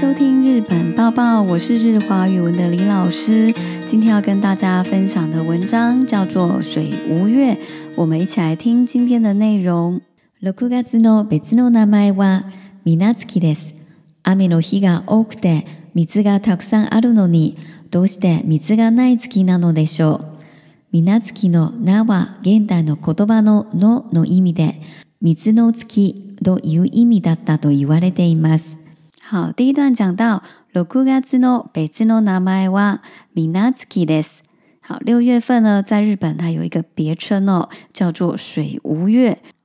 收听日本报报，我是日华语文的李老师。今天要跟大家分享的文章叫做《水无月》，我们一起来听今天的内容。六月の別の名前は水月です。雨の日が多くて水がたくさんあるのに、どうして水がない月なのでしょう？水月の名は現代の言葉ののの意味で水の月という意味だったと言われています。好，第一段讲到六月の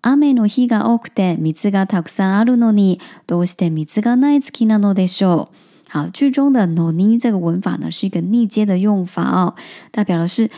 梅の日が多くて水がたくさんあるのに、どうして水がない月なのでしょう？好，句中的のに这个文法呢是一个逆接的用法哦，代表的是，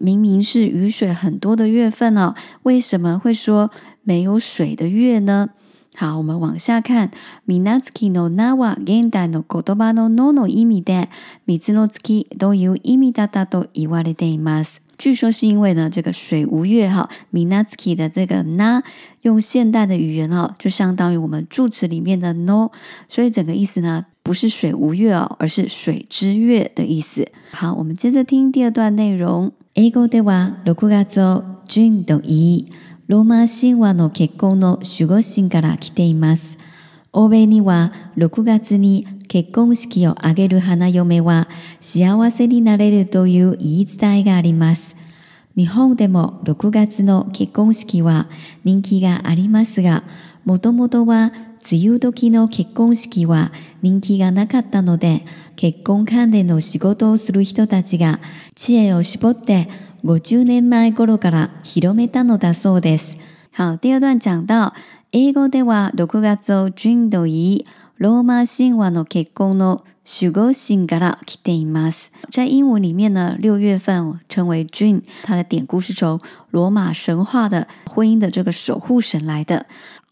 明明是雨水很多的月份呢，为什么会说没有水的月呢？好，我们往下看，水の月のなは現代の言葉の no の意味で水の月どういう意味だったと言われています。据说是因为呢，这个水无月哈，水の月的这个な用现代的语言哈，就相当于我们助词里面的 no，所以整个意思呢，不是水无月哦，而是水之月的意思。好，我们接着听第二段内容，英語では六月を順と言い。ローマ神話の結婚の守護神から来ています。欧米には6月に結婚式を挙げる花嫁は幸せになれるという言い伝えがあります。日本でも6月の結婚式は人気がありますが、もともとは梅雨時の結婚式は人気がなかったので、結婚関連の仕事をする人たちが知恵を絞って50年前頃から広めたのだそうです。好、第二段讲到、英語では6月を順と言い、ローマ神話の結婚の守護神から来ています。在英文里面呢，6月份を称为 June，它的典故是从罗马神話的婚姻的这个守护神来的。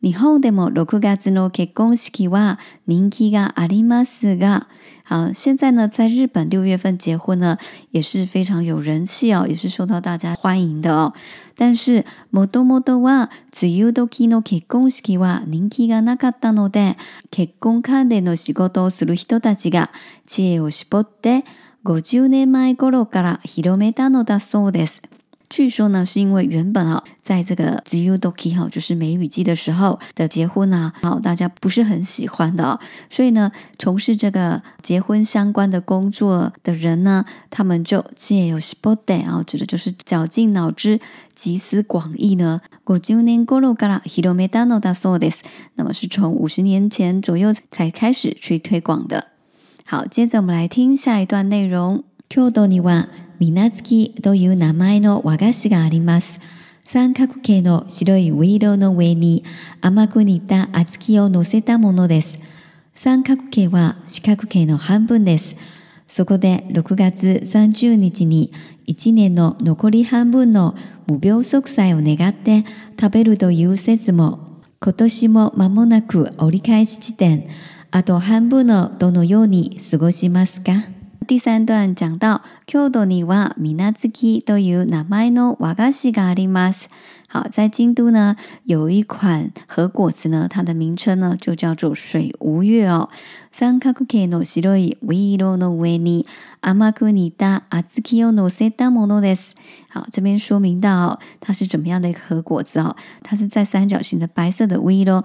日本でも6月の結婚式は人気がありますが、好，现在呢，在日本6月份结婚呢也是非常有人气哦，也是受到大家欢迎的哦。但是、もともとは梅雨時の結婚式は人気がなかったので、結婚関連の仕事をする人たちが知恵を絞って50年前頃から広めたのだそうです。据说呢，是因为原本啊，在这个 g u doki 哈，就是梅雨季的时候的结婚啊，好大家不是很喜欢的，所以呢，从事这个结婚相关的工作的人呢，他们就借由 s p o r t d a y 啊，指的就是绞尽脑汁、集思广益呢。过今年过 a 嘎 a h i r o m e d a n o dasodes，那么是从五十年前左右才开始去推广的。好，接着我们来听下一段内容。kudo n みなつきという名前の和菓子があります。三角形の白いウイロの上に甘く煮た厚木を乗せたものです。三角形は四角形の半分です。そこで6月30日に1年の残り半分の無病息災を願って食べるという説も、今年も間もなく折り返し地点、あと半分のどのように過ごしますか第三段讲到，京都には水無月という名前の和菓子があります。好，在京都呢，有一款和果子呢，它的名称呢就叫做水无月哦。三かくのしい、唯一のウェニ、阿マクニダ、阿ツキヨのです。好，这边说明到它是怎么样的一个和果子哦，它是在三角形的白色的唯一喽，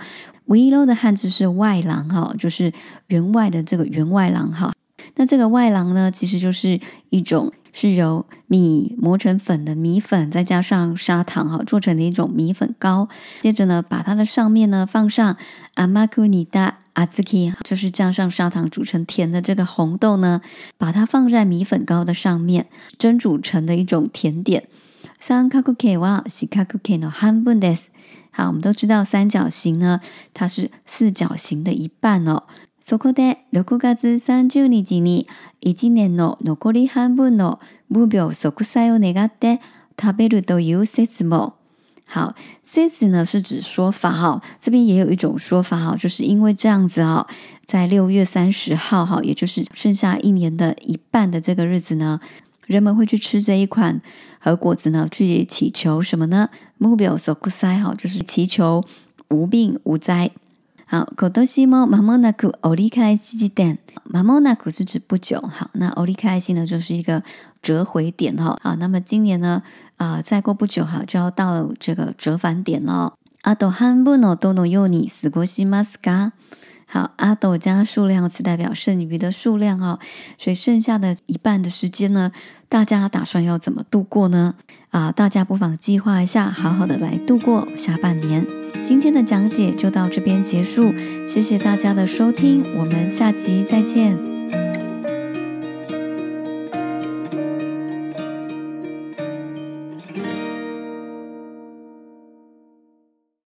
唯的汉字是外郎哈，就是员外的这个员外郎哈。那这个外郎呢，其实就是一种是由米磨成粉的米粉，再加上砂糖哈，做成的一种米粉糕。接着呢，把它的上面呢放上阿玛库尼达阿兹基，就是加上砂糖煮成甜的这个红豆呢，把它放在米粉糕的上面，蒸煮成的一种甜点。三かこは四かこの半分です。好，我们都知道三角形呢，它是四角形的一半哦。そこで六月三十日に一年の残り半分の無病速災を願って食べるという説も。好，説呢是指说法哈，这边也有一种说法哈，就是因为这样子哈，在六月三十号哈，也就是剩下一年的一半的这个日子呢，人们会去吃这一款和果子呢，去祈求什么呢？無病速災哈，就是祈求无病无灾。好，こどしもまもなくオリカイキキダン。まもなく是指不久，好，那オリカイキ呢就是一个折回点哈。好，那么今年呢，啊，再过不久哈，就要到这个折返点了。あど寒ブノ冬の幼児死国西マスガ。好，阿斗加数量词代表剩余的数量哦，所以剩下的一半的时间呢，大家打算要怎么度过呢？啊，大家不妨计划一下，好好的来度过下半年。今天的讲解就到这边结束，谢谢大家的收听，我们下集再见。